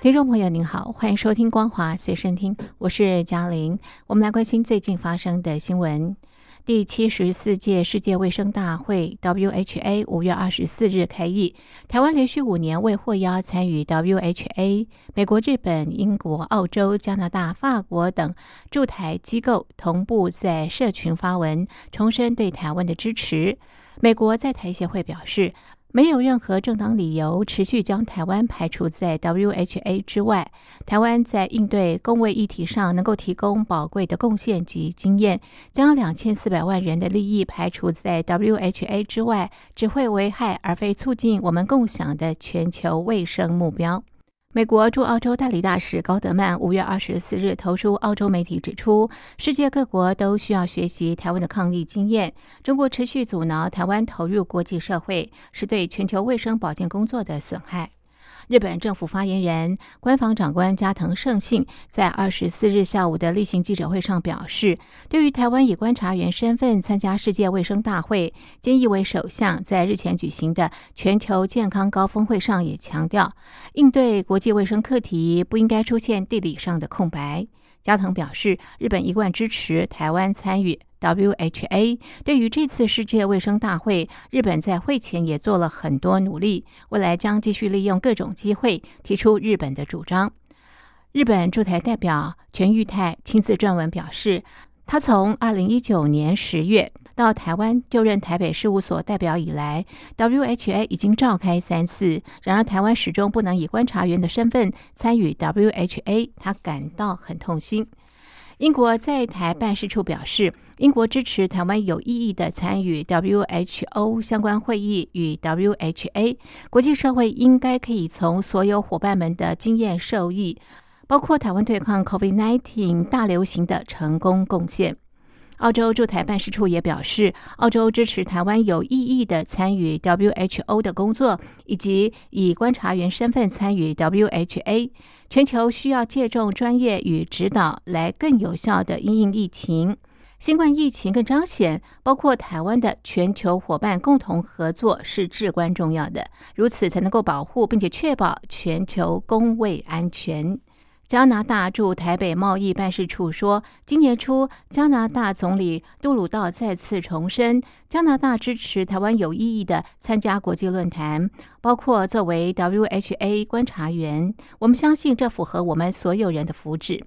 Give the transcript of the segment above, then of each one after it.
听众朋友您好，欢迎收听《光华随身听》，我是嘉玲。我们来关心最近发生的新闻。第七十四届世界卫生大会 （WHA） 五月二十四日开议，台湾连续五年未获邀参与 WHA。美国、日本、英国、澳洲、加拿大、法国等驻台机构同步在社群发文，重申对台湾的支持。美国在台协会表示。没有任何正当理由持续将台湾排除在 WHA 之外。台湾在应对公卫议题上能够提供宝贵的贡献及经验，将两千四百万人的利益排除在 WHA 之外，只会危害而非促进我们共享的全球卫生目标。美国驻澳洲代理大使高德曼五月二十四日投书澳洲媒体，指出世界各国都需要学习台湾的抗疫经验。中国持续阻挠台湾投入国际社会，是对全球卫生保健工作的损害。日本政府发言人、官房长官加藤胜信在二十四日下午的例行记者会上表示，对于台湾以观察员身份参加世界卫生大会，菅义伟首相在日前举行的全球健康高峰会上也强调，应对国际卫生课题不应该出现地理上的空白。加藤表示，日本一贯支持台湾参与。WHA 对于这次世界卫生大会，日本在会前也做了很多努力，未来将继续利用各种机会提出日本的主张。日本驻台代表全玉泰亲自撰文表示，他从二零一九年十月到台湾就任台北事务所代表以来，WHA 已经召开三次，然而台湾始终不能以观察员的身份参与 WHA，他感到很痛心。英国在台办事处表示，英国支持台湾有意义的参与 WHO 相关会议与 WHA。国际社会应该可以从所有伙伴们的经验受益，包括台湾对抗 COVID-19 大流行的成功贡献。澳洲驻台办事处也表示，澳洲支持台湾有意义的参与 WHO 的工作，以及以观察员身份参与 WHA。全球需要借重专业与指导，来更有效的应应疫情。新冠疫情更彰显，包括台湾的全球伙伴共同合作是至关重要的，如此才能够保护并且确保全球公卫安全。加拿大驻台北贸易办事处说，今年初，加拿大总理杜鲁道再次重申，加拿大支持台湾有意义的参加国际论坛，包括作为 WHA 观察员。我们相信这符合我们所有人的福祉。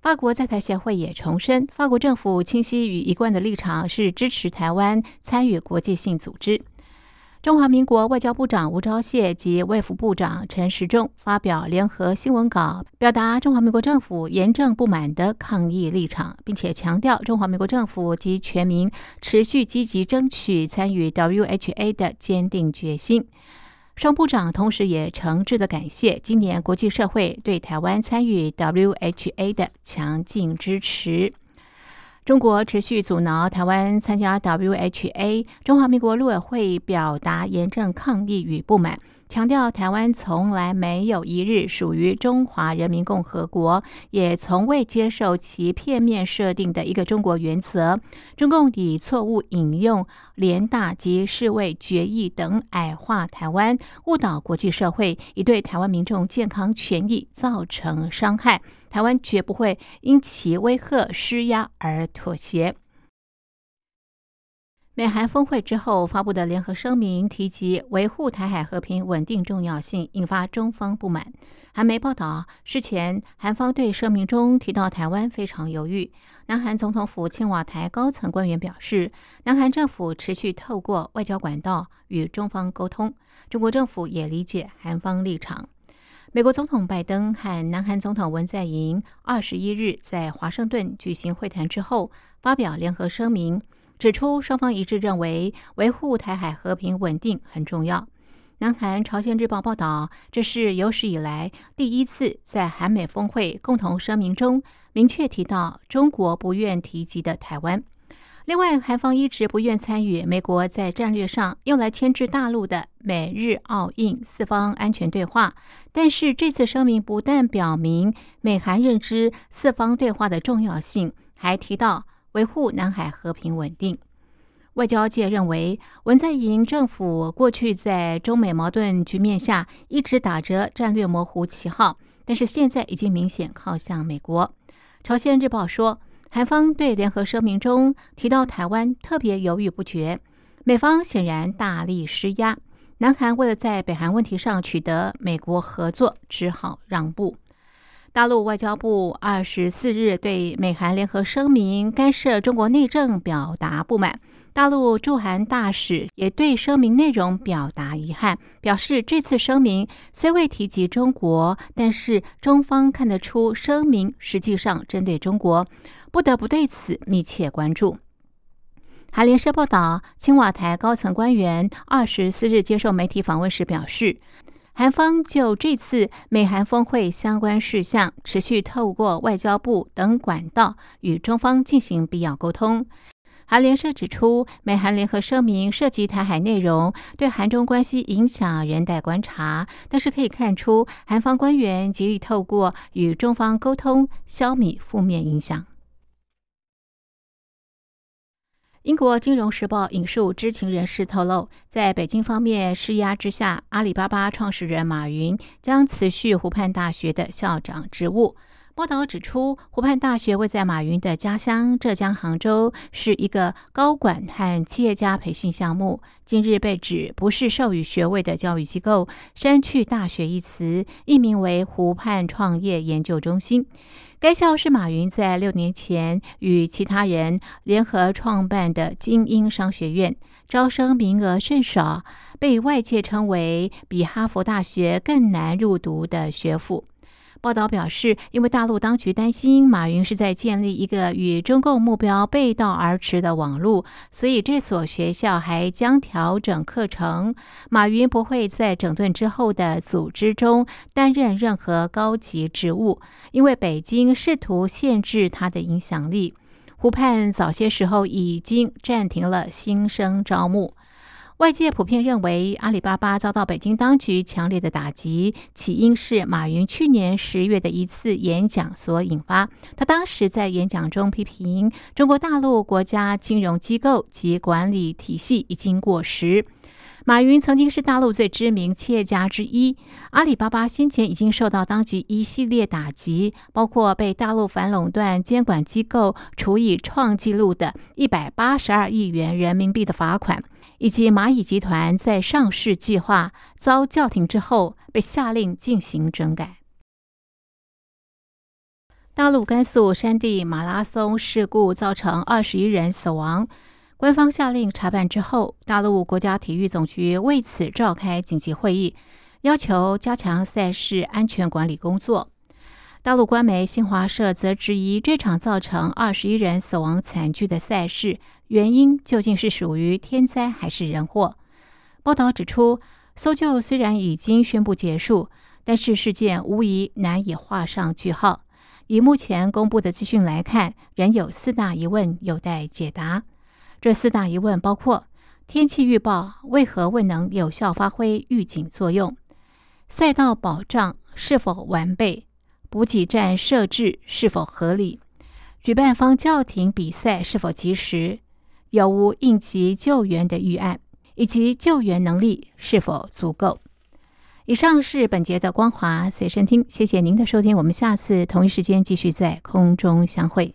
法国在台协会也重申，法国政府清晰与一贯的立场是支持台湾参与国际性组织。中华民国外交部长吴钊燮及卫福部长陈时中发表联合新闻稿，表达中华民国政府严正不满的抗议立场，并且强调中华民国政府及全民持续积极争取参与 WHA 的坚定决心。双部长同时也诚挚的感谢今年国际社会对台湾参与 WHA 的强劲支持。中国持续阻挠台湾参加 WHA，中华民国陆委会表达严正抗议与不满。强调台湾从来没有一日属于中华人民共和国，也从未接受其片面设定的一个中国原则。中共以错误引用联大及世卫决议等矮化台湾，误导国际社会，以对台湾民众健康权益造成伤害。台湾绝不会因其威吓施压而妥协。美韩峰会之后发布的联合声明提及维护台海和平稳定重要性，引发中方不满。韩媒报道，事前韩方对声明中提到台湾非常犹豫。南韩总统府青瓦台高层官员表示，南韩政府持续透过外交管道与中方沟通，中国政府也理解韩方立场。美国总统拜登和南韩总统文在寅二十一日在华盛顿举行会谈之后，发表联合声明。指出，双方一致认为维护台海和平稳定很重要。南韩朝鲜日报报道，这是有史以来第一次在韩美峰会共同声明中明确提到中国不愿提及的台湾。另外，韩方一直不愿参与美国在战略上用来牵制大陆的美日澳印四方安全对话。但是，这次声明不但表明美韩认知四方对话的重要性，还提到维护南海和平稳定。外交界认为，文在寅政府过去在中美矛盾局面下一直打着战略模糊旗号，但是现在已经明显靠向美国。朝鲜日报说。韩方对联合声明中提到台湾特别犹豫不决，美方显然大力施压。南韩为了在北韩问题上取得美国合作，只好让步。大陆外交部二十四日对美韩联合声明干涉中国内政表达不满。大陆驻韩大使也对声明内容表达遗憾，表示这次声明虽未提及中国，但是中方看得出声明实际上针对中国。不得不对此密切关注。韩联社报道，青瓦台高层官员二十四日接受媒体访问时表示，韩方就这次美韩峰会相关事项，持续透过外交部等管道与中方进行必要沟通。韩联社指出，美韩联合声明涉及台海内容，对韩中关系影响仍待观察。但是可以看出，韩方官员极力透过与中方沟通，消弭负面影响。英国金融时报引述知情人士透露，在北京方面施压之下，阿里巴巴创始人马云将辞去湖畔大学的校长职务。报道指出，湖畔大学位在马云的家乡浙江杭州，是一个高管和企业家培训项目。近日被指不是授予学位的教育机构，删去“大学”一词，易名为湖畔创业研究中心。该校是马云在六年前与其他人联合创办的精英商学院，招生名额甚少，被外界称为比哈佛大学更难入读的学府。报道表示，因为大陆当局担心马云是在建立一个与中共目标背道而驰的网络，所以这所学校还将调整课程。马云不会在整顿之后的组织中担任任何高级职务，因为北京试图限制他的影响力。湖畔早些时候已经暂停了新生招募。外界普遍认为，阿里巴巴遭到北京当局强烈的打击，起因是马云去年十月的一次演讲所引发。他当时在演讲中批评中国大陆国家金融机构及管理体系已经过时。马云曾经是大陆最知名企业家之一，阿里巴巴先前已经受到当局一系列打击，包括被大陆反垄断监管机构处以创纪录的一百八十二亿元人民币的罚款，以及蚂蚁集团在上市计划遭叫停之后被下令进行整改。大陆甘肃山地马拉松事故造成二十一人死亡。官方下令查办之后，大陆国家体育总局为此召开紧急会议，要求加强赛事安全管理工作。大陆官媒新华社则质疑这场造成二十一人死亡惨剧的赛事原因究竟是属于天灾还是人祸？报道指出，搜救虽然已经宣布结束，但是事件无疑难以画上句号。以目前公布的资讯来看，仍有四大疑问有待解答。这四大疑问包括：天气预报为何未能有效发挥预警作用？赛道保障是否完备？补给站设置是否合理？举办方叫停比赛是否及时？有无应急救援的预案？以及救援能力是否足够？以上是本节的光华随身听，谢谢您的收听，我们下次同一时间继续在空中相会。